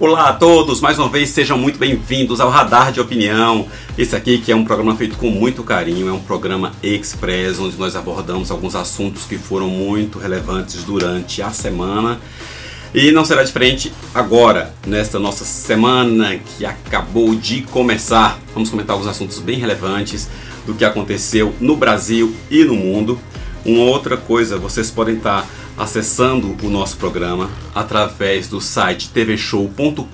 Olá a todos, mais uma vez sejam muito bem-vindos ao Radar de Opinião. Esse aqui que é um programa feito com muito carinho, é um programa express onde nós abordamos alguns assuntos que foram muito relevantes durante a semana. E não será diferente agora, nesta nossa semana que acabou de começar. Vamos comentar alguns assuntos bem relevantes do que aconteceu no Brasil e no mundo. Uma outra coisa, vocês podem estar acessando o nosso programa através do site tvshow.com.br,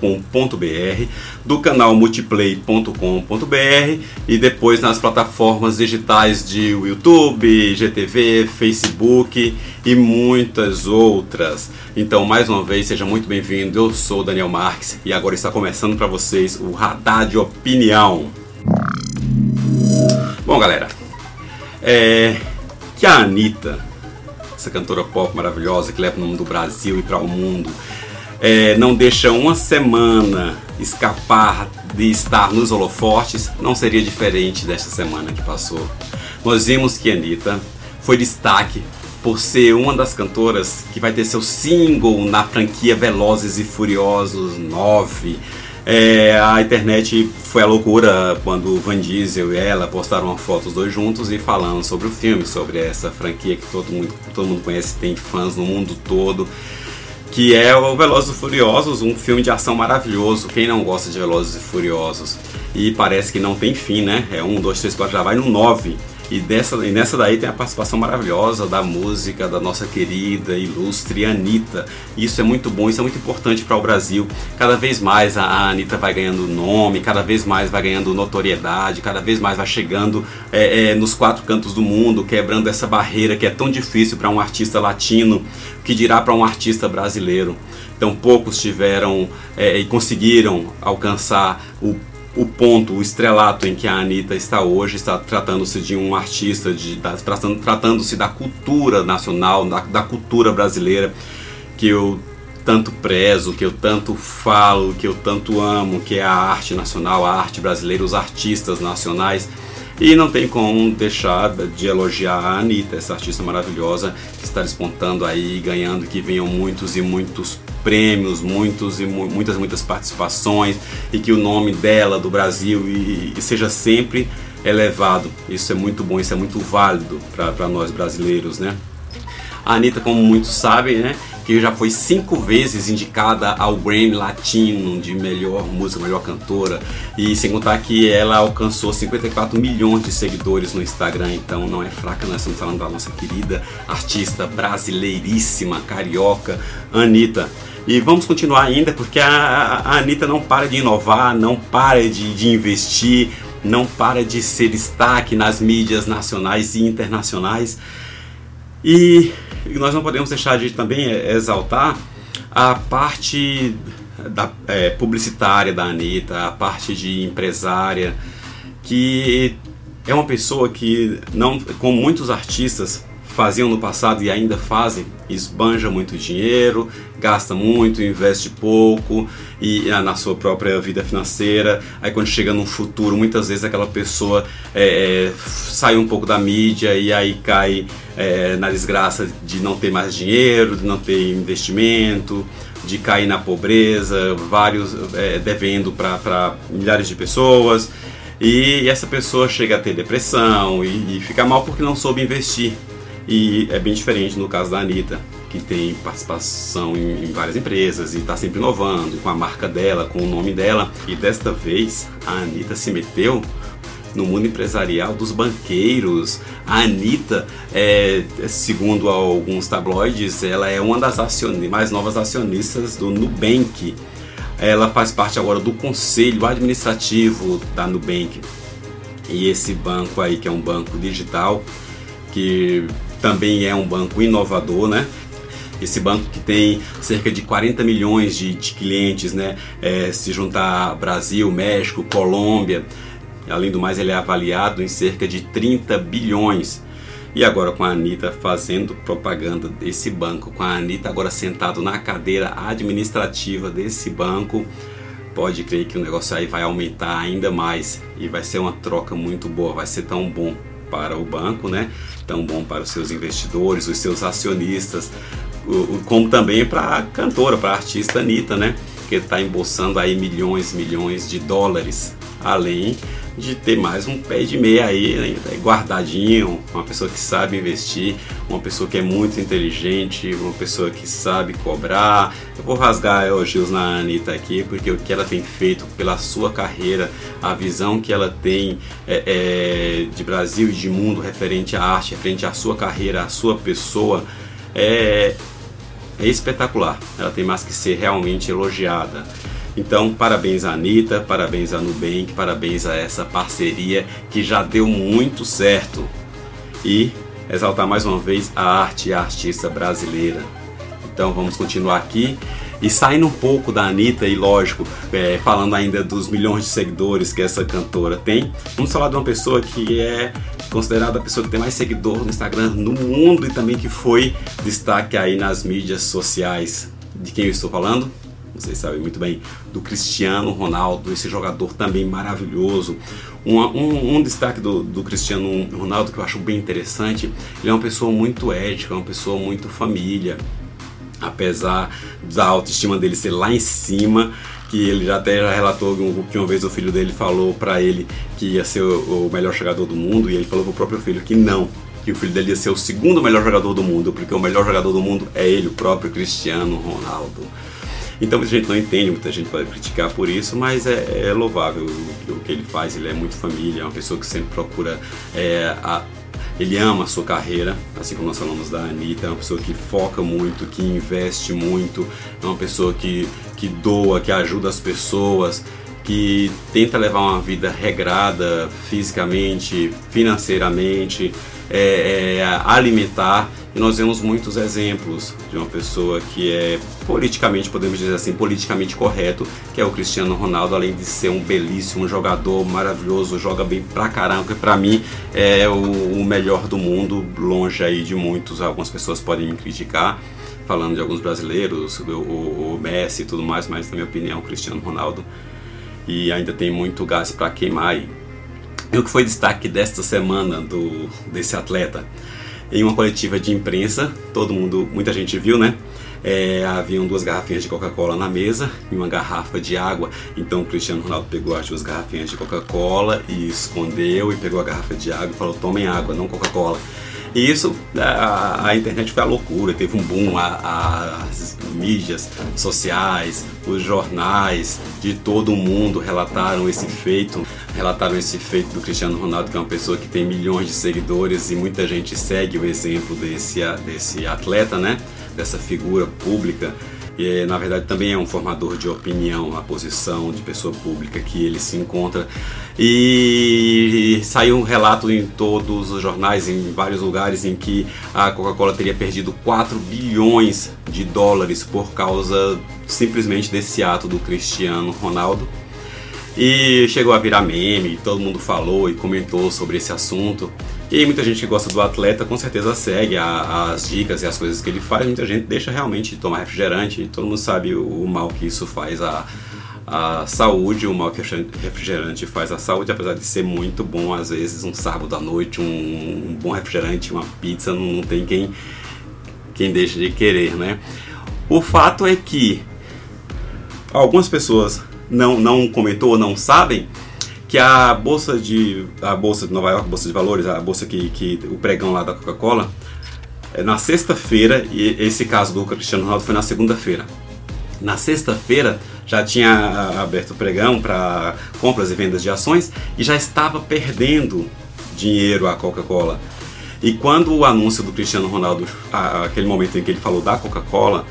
do canal multiplay.com.br e depois nas plataformas digitais de YouTube, GTV, Facebook e muitas outras. Então, mais uma vez, seja muito bem-vindo. Eu sou Daniel Marques e agora está começando para vocês o Radar de Opinião. Bom, galera, é que a Anitta essa cantora pop maravilhosa que leva o nome do Brasil e para o mundo, é, não deixa uma semana escapar de estar nos holofortes, não seria diferente desta semana que passou. Nós vimos que a Anitta foi destaque por ser uma das cantoras que vai ter seu single na franquia Velozes e Furiosos 9 é, a internet foi a loucura quando o Van Diesel e ela postaram uma foto os dois juntos e falando sobre o filme, sobre essa franquia que todo mundo, todo mundo conhece, tem fãs no mundo todo, que é o Velozes e Furiosos, um filme de ação maravilhoso. Quem não gosta de Velozes e Furiosos? E parece que não tem fim, né? É um, dois, três, quatro, já vai no nove. E, dessa, e nessa daí tem a participação maravilhosa da música da nossa querida, ilustre Anitta. Isso é muito bom, isso é muito importante para o Brasil. Cada vez mais a Anitta vai ganhando nome, cada vez mais vai ganhando notoriedade, cada vez mais vai chegando é, é, nos quatro cantos do mundo, quebrando essa barreira que é tão difícil para um artista latino, que dirá para um artista brasileiro. Então poucos tiveram é, e conseguiram alcançar o o ponto, o estrelato em que a Anitta está hoje, está tratando-se de um artista, de, tratando-se da cultura nacional, da, da cultura brasileira, que eu tanto prezo, que eu tanto falo, que eu tanto amo, que é a arte nacional, a arte brasileira, os artistas nacionais. E não tem como deixar de elogiar a Anitta, essa artista maravilhosa que está despontando aí, ganhando que venham muitos e muitos prêmios, muitos e mu muitas muitas participações e que o nome dela do Brasil e, e seja sempre elevado. Isso é muito bom, isso é muito válido para nós brasileiros, né? A Anitta, como muitos sabem, né, que já foi cinco vezes indicada ao Grammy Latino de melhor música, melhor cantora, e sem contar que ela alcançou 54 milhões de seguidores no Instagram, então não é fraca, nós estamos falando da nossa querida artista brasileiríssima, carioca, Anitta. E vamos continuar ainda porque a, a Anitta não para de inovar, não para de, de investir, não para de ser destaque nas mídias nacionais e internacionais. E nós não podemos deixar de também exaltar a parte da, é, publicitária da Anitta, a parte de empresária, que é uma pessoa que, não, como muitos artistas faziam no passado e ainda fazem, esbanja muito dinheiro, gasta muito, investe pouco e ah, na sua própria vida financeira. Aí quando chega no futuro, muitas vezes aquela pessoa é, é, sai um pouco da mídia e aí cai é, na desgraça de não ter mais dinheiro, de não ter investimento, de cair na pobreza, vários é, devendo para milhares de pessoas. E essa pessoa chega a ter depressão e, e fica mal porque não soube investir. E é bem diferente no caso da Anitta, que tem participação em, em várias empresas e está sempre inovando com a marca dela, com o nome dela. E desta vez a Anitta se meteu no mundo empresarial dos banqueiros. A Anitta, é, segundo alguns tabloides, ela é uma das mais novas acionistas do Nubank. Ela faz parte agora do conselho administrativo da Nubank. E esse banco aí, que é um banco digital, que também é um banco inovador, né? Esse banco que tem cerca de 40 milhões de, de clientes, né? É, se juntar Brasil, México, Colômbia, além do mais, ele é avaliado em cerca de 30 bilhões. E agora com a Anitta fazendo propaganda desse banco, com a Anitta agora sentado na cadeira administrativa desse banco, pode crer que o negócio aí vai aumentar ainda mais e vai ser uma troca muito boa, vai ser tão bom para o banco, né? Tão bom para os seus investidores, os seus acionistas, como também para a cantora, para a artista Anitta, né? Que está embolsando aí milhões, milhões de dólares, além de ter mais um pé de meia aí né, guardadinho, uma pessoa que sabe investir, uma pessoa que é muito inteligente, uma pessoa que sabe cobrar. Eu vou rasgar elogios na Anitta aqui, porque o que ela tem feito pela sua carreira, a visão que ela tem é, é, de Brasil e de mundo referente à arte, referente à sua carreira, à sua pessoa, é, é espetacular. Ela tem mais que ser realmente elogiada. Então, parabéns a Anitta, parabéns a Nubank, parabéns a essa parceria que já deu muito certo. E exaltar mais uma vez a arte e a artista brasileira. Então vamos continuar aqui. E saindo um pouco da Anitta e lógico, é, falando ainda dos milhões de seguidores que essa cantora tem, vamos falar de uma pessoa que é considerada a pessoa que tem mais seguidor no Instagram no mundo e também que foi destaque aí nas mídias sociais. De quem eu estou falando? Vocês sabem muito bem, do Cristiano Ronaldo, esse jogador também maravilhoso. Um, um, um, destaque do, do Cristiano Ronaldo que eu acho bem interessante, ele é uma pessoa muito ética, uma pessoa muito família. Apesar da autoestima dele ser lá em cima, que ele já até já relatou que uma vez o filho dele falou para ele que ia ser o, o melhor jogador do mundo e ele falou pro próprio filho que não, que o filho dele ia ser o segundo melhor jogador do mundo, porque o melhor jogador do mundo é ele, o próprio Cristiano Ronaldo. Então muita gente não entende, muita gente pode criticar por isso, mas é, é louvável o, o, que ele faz. Ele é muito família, é uma pessoa que sempre procura é, a, ele ama a sua carreira, assim como nós falamos da Anitta, é uma pessoa que foca muito, que investe muito, é uma pessoa que, que doa, que ajuda as pessoas, que tenta levar uma vida regrada fisicamente, financeiramente, é, é, alimentar. E nós vemos muitos exemplos de uma pessoa que é politicamente, podemos dizer assim, politicamente correto, que é o Cristiano Ronaldo, além de ser um belíssimo jogador, maravilhoso, joga bem pra caramba, que pra mim é o, o melhor do mundo, longe aí de muitos, algumas pessoas podem me criticar, falando de alguns brasileiros, o, o, o Messi e tudo mais, mas na minha opinião Cristiano Ronaldo e ainda tem muito gás para queimar aí. E o que foi destaque desta semana do, desse atleta? Em uma coletiva de imprensa, todo mundo, muita gente viu, né? É, haviam duas garrafinhas de Coca-Cola na mesa e uma garrafa de água. Então o Cristiano Ronaldo pegou as duas garrafinhas de Coca-Cola e escondeu e pegou a garrafa de água e falou: tomem água, não Coca-Cola. E isso, a, a, internet foi a loucura, teve um boom, a, as mídias sociais, os jornais de todo o mundo relataram esse feito, relataram esse feito do Cristiano Ronaldo, que é uma pessoa que tem milhões de seguidores e muita gente segue o exemplo desse, desse atleta, né? Dessa figura pública e na verdade também é um formador de opinião, a posição de pessoa pública que ele se encontra. E saiu um relato em todos os jornais, em vários lugares, em que a Coca-Cola teria perdido 4 bilhões de dólares por causa simplesmente desse ato do Cristiano Ronaldo. E chegou a virar meme, todo mundo falou e comentou sobre esse assunto. E muita gente que gosta do atleta com certeza segue a, as dicas e as coisas que ele faz. Muita gente deixa realmente de tomar refrigerante. Todo mundo sabe o, o mal que isso faz à, à saúde, o mal que o refrigerante faz à saúde, apesar de ser muito bom. Às vezes, um sábado à noite, um, um bom refrigerante, uma pizza, não, não tem quem, quem deixe de querer, né? O fato é que algumas pessoas não, não comentou ou não sabem que a bolsa de a bolsa de Nova York, a bolsa de valores, a bolsa que, que o pregão lá da Coca-Cola, é na sexta-feira e esse caso do Cristiano Ronaldo foi na segunda-feira. Na sexta-feira já tinha aberto o pregão para compras e vendas de ações e já estava perdendo dinheiro a Coca-Cola. E quando o anúncio do Cristiano Ronaldo, aquele momento em que ele falou da Coca-Cola,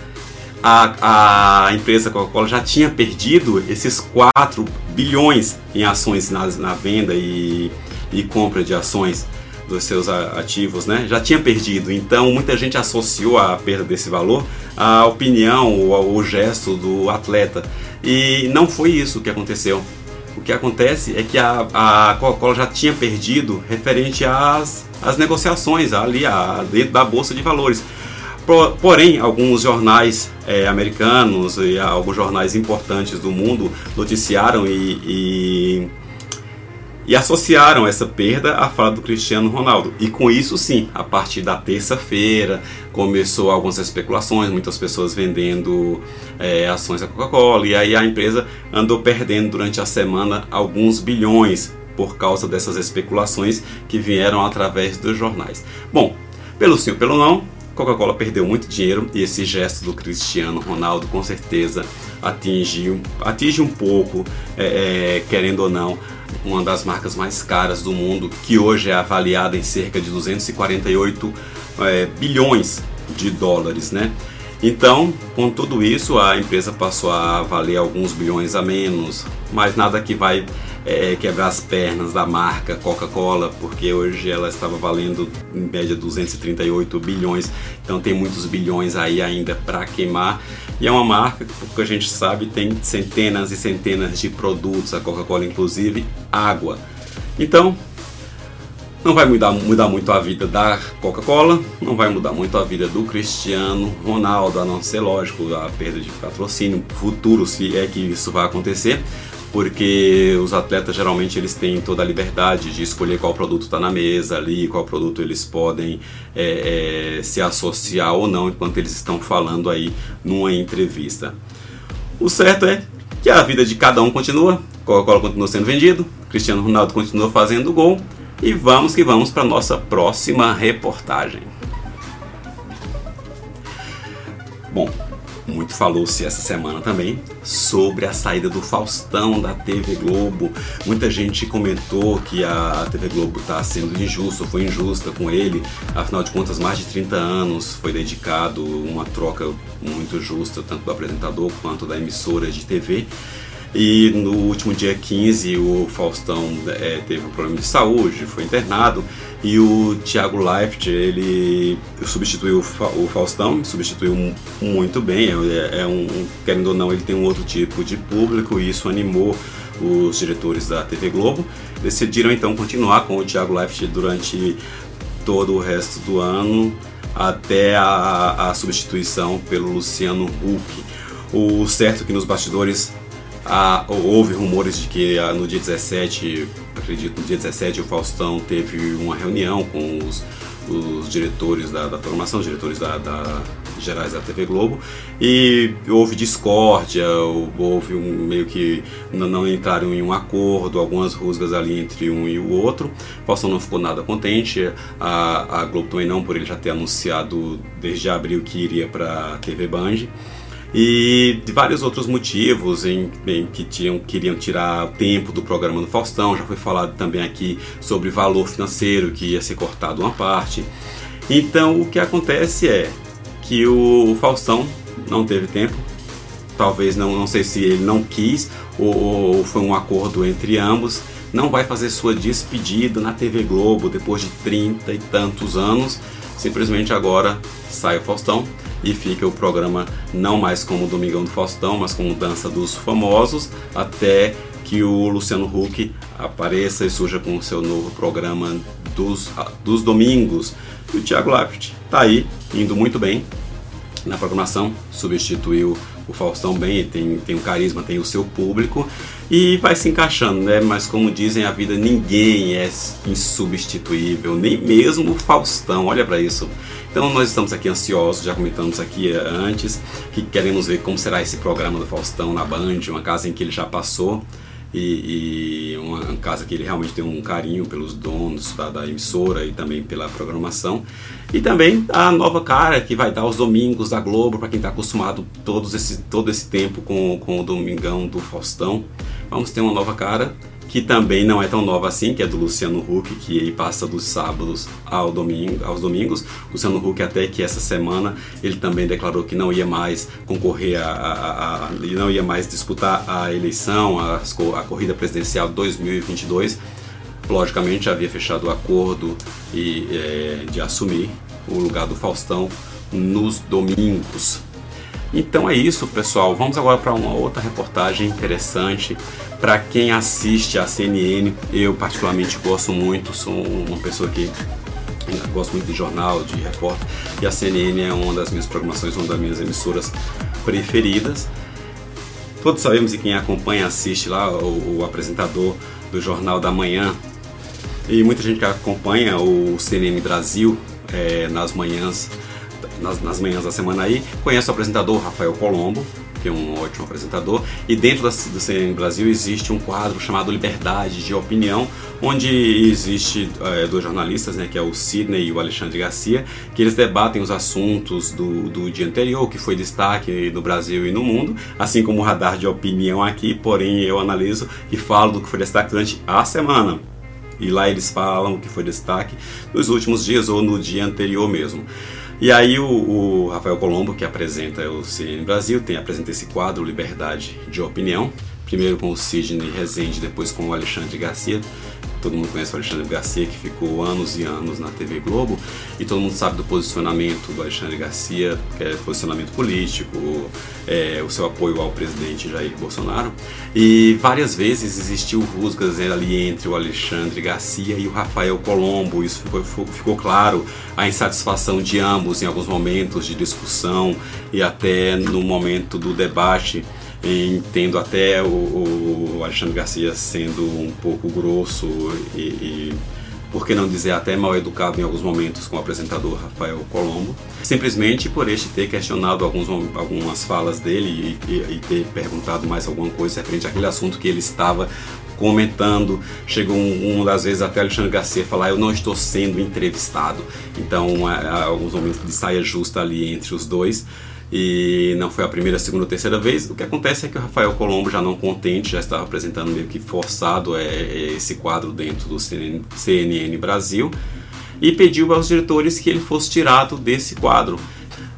a, a empresa Coca-Cola já tinha perdido esses 4 bilhões em ações na, na venda e, e compra de ações dos seus ativos, né? Já tinha perdido. Então muita gente associou a perda desse valor à opinião ou ao gesto do atleta. E não foi isso que aconteceu. O que acontece é que a, a Coca-Cola já tinha perdido referente às, às negociações ali a, dentro da bolsa de valores. Porém, alguns jornais é, americanos e alguns jornais importantes do mundo noticiaram e, e, e associaram essa perda à fala do Cristiano Ronaldo. E com isso, sim, a partir da terça-feira começou algumas especulações, muitas pessoas vendendo é, ações da Coca-Cola, e aí a empresa andou perdendo durante a semana alguns bilhões por causa dessas especulações que vieram através dos jornais. Bom, pelo sim ou pelo não, Coca-Cola perdeu muito dinheiro e esse gesto do Cristiano Ronaldo com certeza atinge, atinge um pouco, é, é, querendo ou não, uma das marcas mais caras do mundo, que hoje é avaliada em cerca de 248 é, bilhões de dólares, né? Então, com tudo isso, a empresa passou a valer alguns bilhões a menos, mas nada que vai é, quebrar as pernas da marca Coca-Cola, porque hoje ela estava valendo em média 238 bilhões, então tem muitos bilhões aí ainda para queimar. E é uma marca que, porque a gente sabe, tem centenas e centenas de produtos, a Coca-Cola inclusive água. Então, não vai mudar, mudar muito a vida da Coca-Cola, não vai mudar muito a vida do Cristiano Ronaldo, a não ser, lógico, a perda de patrocínio futuro, se é que isso vai acontecer, porque os atletas geralmente eles têm toda a liberdade de escolher qual produto está na mesa ali, qual produto eles podem é, é, se associar ou não enquanto eles estão falando aí numa entrevista. O certo é que a vida de cada um continua, Coca-Cola continua sendo vendido, Cristiano Ronaldo continua fazendo gol, e vamos que vamos para nossa próxima reportagem. Bom, muito falou-se essa semana também sobre a saída do Faustão da TV Globo. Muita gente comentou que a TV Globo está sendo injusta, foi injusta com ele. Afinal de contas, mais de 30 anos foi dedicado uma troca muito justa, tanto do apresentador quanto da emissora de TV. E no último dia 15 o Faustão é, teve um problema de saúde, foi internado e o Thiago Leifert ele substituiu o Faustão, substituiu muito bem, é, é um, querendo ou não, ele tem um outro tipo de público e isso animou os diretores da TV Globo. Decidiram então continuar com o Thiago Leifert durante todo o resto do ano até a, a substituição pelo Luciano Huck. O certo é que nos bastidores ah, houve rumores de que ah, no dia 17, acredito no dia 17, o Faustão teve uma reunião com os, os diretores da, da diretores da, da, gerais da TV Globo, e houve discórdia, houve um, meio que não, não, entraram em um acordo, algumas rusgas ali entre um e o outro. O Faustão não ficou nada contente, a, a Globo também não, por ele já ter anunciado desde abril que iria para a TV Band e de vários outros motivos em, em que tinham, queriam tirar tempo do programa do Faustão. Já foi falado também aqui sobre valor financeiro que ia ser cortado uma parte. Então o que acontece é que o Faustão não teve tempo, talvez não, não sei se ele não quis ou, ou foi um acordo entre ambos. Não vai fazer sua despedida na TV Globo depois de 30 e tantos anos. Simplesmente agora sai o Faustão e fica o programa não mais como Domingão do Faustão, mas como Dança dos Famosos, até que o Luciano Huck apareça e surja com o seu novo programa dos, dos domingos. E o Thiago Leifert está aí, indo muito bem na programação, substituiu o Faustão bem, tem, tem um carisma, tem o seu público e vai se encaixando, né? Mas como dizem, a vida ninguém é insubstituível, nem mesmo o Faustão, olha para isso. Então nós estamos aqui ansiosos, já comentamos aqui eh, antes, que queremos ver como será esse programa do Faustão na Band, uma casa em que ele já passou e, e uma casa que ele realmente tem um carinho pelos donos da, emissora e também pela programação. E também a nova cara que vai dar os domingos da Globo, para quem está acostumado todos esse, todo esse tempo com, com o Domingão do Faustão. Vamos ter uma nova cara que também não é tão nova assim, que é do Luciano Huck, que ele passa dos sábados ao domingo, aos domingos. Luciano Huck até que essa semana ele também declarou que não ia mais concorrer a, a, a não ia mais disputar a eleição, a, a corrida presidencial 2022. Logicamente havia fechado o acordo e, é, de assumir o lugar do Faustão nos domingos. Então é isso, pessoal. Vamos agora para uma outra reportagem interessante. Para quem assiste a CNN, eu particularmente gosto muito, sou uma pessoa que gosto muito de jornal, de repórter, e a CNN é uma das minhas programações, uma das minhas emissoras preferidas. Todos sabemos e quem acompanha, assiste lá o, o apresentador do Jornal da Manhã e muita gente que acompanha o CNN Brasil é, nas manhãs nas, nas, manhãs da semana aí conhece o apresentador Rafael Colombo que é um ótimo apresentador, e dentro da, do CNN Brasil existe um quadro chamado Liberdade de Opinião, onde existe é, dois jornalistas, né, que é o Sidney e o Alexandre Garcia, que eles debatem os assuntos do, do dia anterior, que foi destaque no Brasil e no mundo, assim como o radar de opinião aqui, porém eu analiso e falo do que foi destaque durante a semana. E lá eles falam o que foi destaque nos últimos dias ou no dia anterior mesmo. E aí o, o, Rafael Colombo, que apresenta o CNN Brasil, tem apresenta esse quadro Liberdade de Opinião, primeiro com o Sidney Rezende, depois com o Alexandre Garcia. Todo mundo conhece o Alexandre Garcia, que ficou anos e anos na TV Globo, e todo mundo sabe do posicionamento do Alexandre Garcia, que é posicionamento político, é, o seu apoio ao presidente Jair Bolsonaro. E várias vezes existiu rusgas ali entre o Alexandre Garcia e o Rafael Colombo, isso ficou, ficou claro, a insatisfação de ambos em alguns momentos de discussão e até no momento do debate entendo até o, o, Alexandre Garcia sendo um pouco grosso e, e, por que não dizer até mal educado em alguns momentos com o apresentador Rafael Colombo, simplesmente por este ter questionado alguns, algumas falas dele e, e, ter perguntado mais alguma coisa referente àquele assunto que ele estava comentando. Chegou um, uma das vezes até Alexandre Garcia falar: Eu não estou sendo entrevistado. Então, há alguns momentos de saia justa ali entre os dois e não foi a primeira, a segunda ou terceira vez. O que acontece é que o Rafael Colombo, já não contente, já estava apresentando meio que forçado é, é esse quadro dentro do CNN, Brasil e pediu aos diretores que ele fosse tirado desse quadro.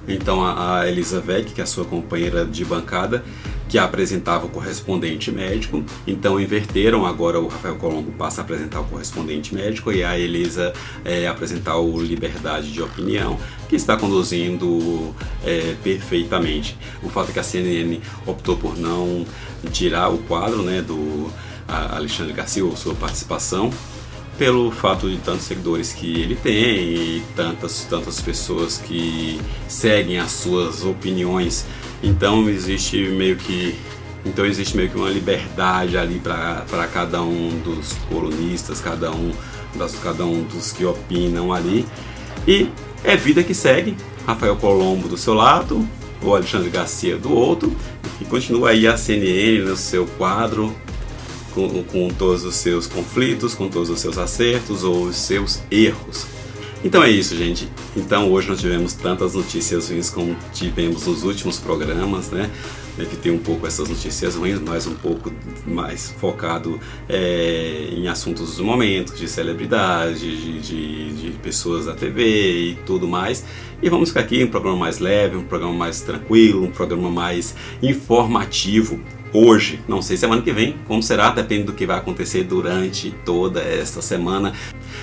Então a, Elisa Vec, que é a sua companheira de bancada, que apresentava o correspondente médico. Então inverteram, agora o Rafael Colombo passa a apresentar o correspondente médico e a Elisa é, apresentar o Liberdade de Opinião, que está conduzindo é, perfeitamente. O fato é que a CNN optou por não tirar o quadro né, do Alexandre Garcia, ou sua participação, pelo fato de tantos seguidores que ele tem e tantas, tantas pessoas que seguem as suas opiniões então existe meio que então existe meio que uma liberdade ali para cada um dos colunistas, cada um das, cada um dos que opinam ali. E é vida que segue. Rafael Colombo do seu lado, o Alexandre Garcia do outro, e continua aí a CNN no seu quadro, com, com todos os seus conflitos, com todos os seus acertos ou os seus erros. Então é isso, gente. Então hoje nós tivemos tantas notícias ruins como tivemos nos últimos programas, né? Evitei um pouco essas notícias ruins, mas um pouco mais focado é, em assuntos do momento, de celebridade, de, de, de, pessoas da TV e tudo mais. E vamos ficar aqui um programa mais leve, um programa mais tranquilo, um programa mais informativo hoje. Não sei semana que vem, como será, depende do que vai acontecer durante toda esta semana.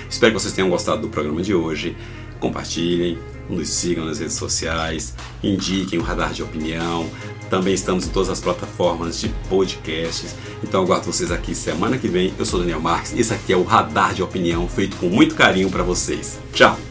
Espero que vocês tenham gostado do programa de hoje. Compartilhem, nos sigam nas redes sociais, indiquem o radar de opinião. Também estamos em todas as plataformas de podcasts. Então aguardo vocês aqui semana que vem. Eu sou Daniel Marques esse aqui é o Radar de Opinião feito com muito carinho para vocês. Tchau!